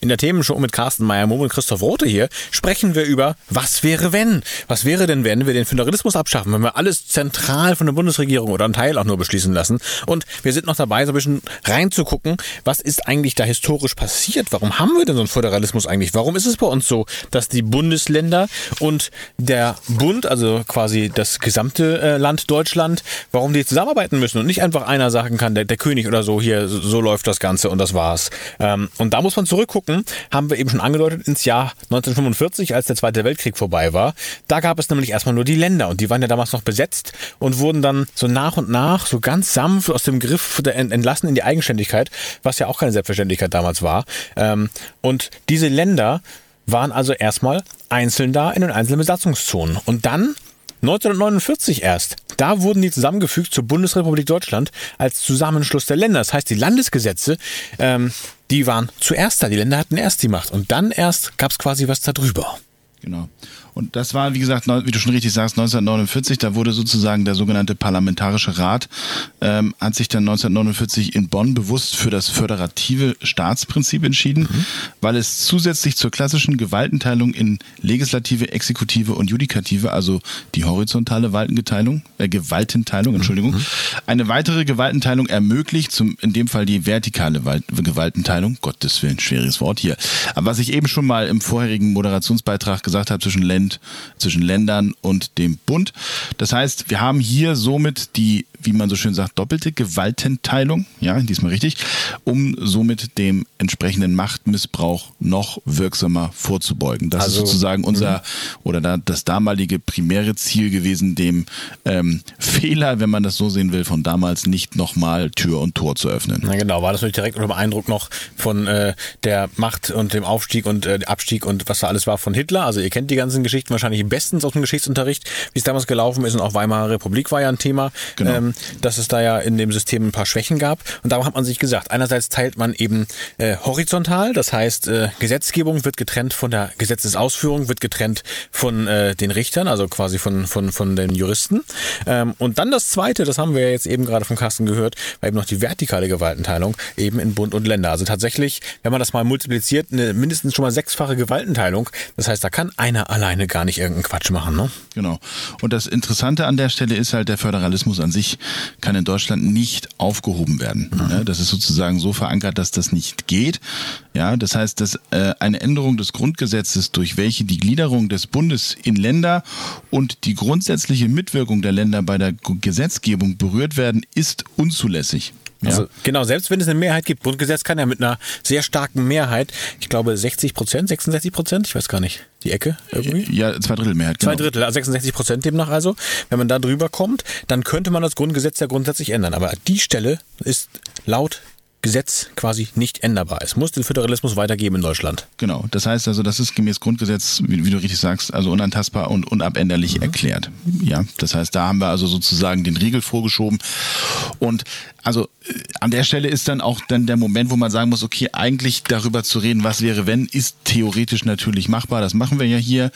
in der Themenshow mit Carsten Meyer-Mohm und Christoph Rote hier sprechen wir über Was wäre wenn? Was wäre denn, wenn wir den Föderalismus abschaffen, wenn wir alles zentral von der Bundesregierung oder einen Teil auch nur beschließen lassen? Und wir sind noch dabei, so ein bisschen reinzugucken, was ist eigentlich da historisch passiert? Warum haben wir denn so einen Föderalismus eigentlich? Warum ist es bei uns so, dass die Bundesländer und der Bund, also quasi das gesamte äh, Land Deutschland, warum die zusammenarbeiten müssen und nicht einfach einer sagen kann, der, der König oder so, hier, so, so läuft das Ganze und das war's. Ähm, und da muss man zurückgucken, haben wir eben schon angedeutet, ins Jahr 1945, als der Zweite Weltkrieg vorbei war. Da gab es nämlich erstmal nur die Länder und die waren ja damals noch besetzt und wurden dann so nach und nach so ganz sanft aus dem Griff entlassen in die Eigenständigkeit, was ja auch keine Selbstverständlichkeit damals war. Ähm, und diese Länder waren also erstmal einzeln da in den einzelnen Besatzungszonen. Und dann 1949 erst. Da wurden die zusammengefügt zur Bundesrepublik Deutschland als Zusammenschluss der Länder. Das heißt, die Landesgesetze, ähm, die waren zuerst da. Die Länder hatten erst die Macht. Und dann erst gab es quasi was darüber. Genau. Und das war, wie gesagt, wie du schon richtig sagst, 1949, da wurde sozusagen der sogenannte Parlamentarische Rat, ähm, hat sich dann 1949 in Bonn bewusst für das föderative Staatsprinzip entschieden, mhm. weil es zusätzlich zur klassischen Gewaltenteilung in Legislative, Exekutive und Judikative, also die horizontale Gewaltenteilung, äh, Gewaltenteilung, Entschuldigung, mhm. eine weitere Gewaltenteilung ermöglicht, zum, in dem Fall die vertikale Gewaltenteilung, Gottes Willen, schweres Wort hier. Aber was ich eben schon mal im vorherigen Moderationsbeitrag gesagt habe, zwischen Ländern Prozent zwischen Ländern und dem Bund. Das heißt, wir haben hier somit die, wie man so schön sagt, doppelte Gewaltenteilung, ja, diesmal richtig, um somit dem entsprechenden Machtmissbrauch noch wirksamer vorzubeugen. Das also, ist sozusagen unser mhm. oder da, das damalige primäre Ziel gewesen, dem ähm, Fehler, wenn man das so sehen will, von damals nicht nochmal Tür und Tor zu öffnen. Na genau, war das natürlich direkt unter dem Eindruck noch von äh, der Macht und dem Aufstieg und äh, Abstieg und was da alles war von Hitler. Also ihr kennt die ganzen Geschichten Geschichten wahrscheinlich bestens aus dem Geschichtsunterricht, wie es damals gelaufen ist und auch Weimarer Republik war ja ein Thema, genau. ähm, dass es da ja in dem System ein paar Schwächen gab. Und darum hat man sich gesagt, einerseits teilt man eben äh, horizontal, das heißt äh, Gesetzgebung wird getrennt von der Gesetzesausführung, wird getrennt von äh, den Richtern, also quasi von, von, von den Juristen. Ähm, und dann das Zweite, das haben wir jetzt eben gerade vom Carsten gehört, war eben noch die vertikale Gewaltenteilung eben in Bund und Länder. Also tatsächlich, wenn man das mal multipliziert, eine mindestens schon mal sechsfache Gewaltenteilung. Das heißt, da kann einer alleine gar nicht irgendeinen Quatsch machen, ne? Genau. Und das Interessante an der Stelle ist halt, der Föderalismus an sich kann in Deutschland nicht aufgehoben werden. Mhm. Ja, das ist sozusagen so verankert, dass das nicht geht. Ja, das heißt, dass äh, eine Änderung des Grundgesetzes, durch welche die Gliederung des Bundes in Länder und die grundsätzliche Mitwirkung der Länder bei der Gesetzgebung berührt werden, ist unzulässig. Also ja. genau, selbst wenn es eine Mehrheit gibt, Grundgesetz kann ja mit einer sehr starken Mehrheit, ich glaube 60 Prozent, 66 Prozent, ich weiß gar nicht, die Ecke irgendwie? Ja, zwei Drittel Mehrheit. Genau. Zwei Drittel, also 66 Prozent demnach also. Wenn man da drüber kommt, dann könnte man das Grundgesetz ja grundsätzlich ändern. Aber die Stelle ist laut Gesetz quasi nicht änderbar. Es muss den Föderalismus weitergeben in Deutschland. Genau. Das heißt also, das ist gemäß Grundgesetz, wie, wie du richtig sagst, also unantastbar und unabänderlich mhm. erklärt. Ja. Das heißt, da haben wir also sozusagen den Riegel vorgeschoben. Und also äh, an der Stelle ist dann auch dann der Moment, wo man sagen muss, okay, eigentlich darüber zu reden, was wäre wenn, ist theoretisch natürlich machbar. Das machen wir ja hier.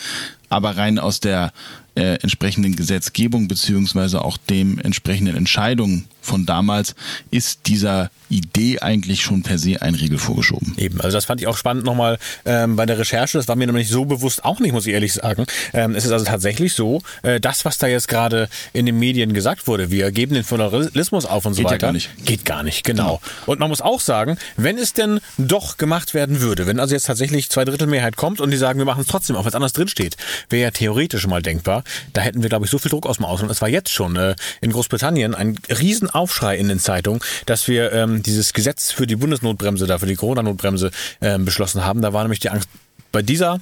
Aber rein aus der äh, entsprechenden Gesetzgebung beziehungsweise auch dem entsprechenden Entscheidungen von damals ist dieser Idee eigentlich schon per se ein Riegel vorgeschoben. Eben, also das fand ich auch spannend nochmal ähm, bei der Recherche. Das war mir nämlich so bewusst auch nicht, muss ich ehrlich sagen. Ähm, es ist also tatsächlich so, äh, das, was da jetzt gerade in den Medien gesagt wurde, wir geben den Föderalismus auf und so geht weiter. Ja gar nicht. Geht gar nicht, genau. genau. Und man muss auch sagen, wenn es denn doch gemacht werden würde, wenn also jetzt tatsächlich zwei Drittel Mehrheit kommt und die sagen, wir machen es trotzdem, auch wenn es anders drinsteht, wäre ja theoretisch mal denkbar. Da hätten wir, glaube ich, so viel Druck aus dem Ausland. Es war jetzt schon äh, in Großbritannien ein Riesenaufschrei in den Zeitungen, dass wir ähm, dieses Gesetz für die Bundesnotbremse, da für die Corona-Notbremse äh, beschlossen haben. Da war nämlich die Angst bei dieser,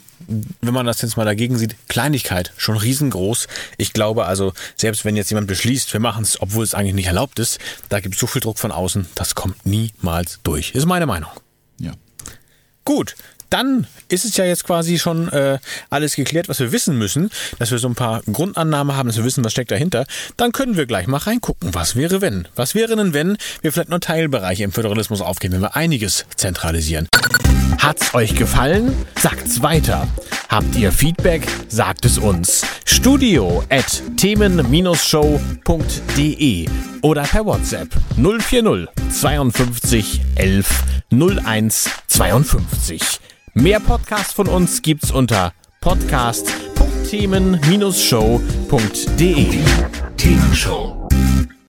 wenn man das jetzt mal dagegen sieht, Kleinigkeit schon riesengroß. Ich glaube also, selbst wenn jetzt jemand beschließt, wir machen es, obwohl es eigentlich nicht erlaubt ist, da gibt es so viel Druck von außen, das kommt niemals durch. Ist meine Meinung. Ja. Gut, dann ist es ja jetzt quasi schon äh, alles geklärt, was wir wissen müssen, dass wir so ein paar Grundannahmen haben, dass wir wissen, was steckt dahinter. Dann können wir gleich mal reingucken. Was wäre, wenn? Was wäre denn, wenn wir vielleicht nur Teilbereiche im Föderalismus aufgeben, wenn wir einiges zentralisieren? Hat's euch gefallen? Sagt's weiter. Habt ihr Feedback? Sagt es uns. Studio at themen-show.de oder per WhatsApp 040 52 11 01 52. Mehr Podcasts von uns gibt's unter podcast.themen-show.de. Themenshow.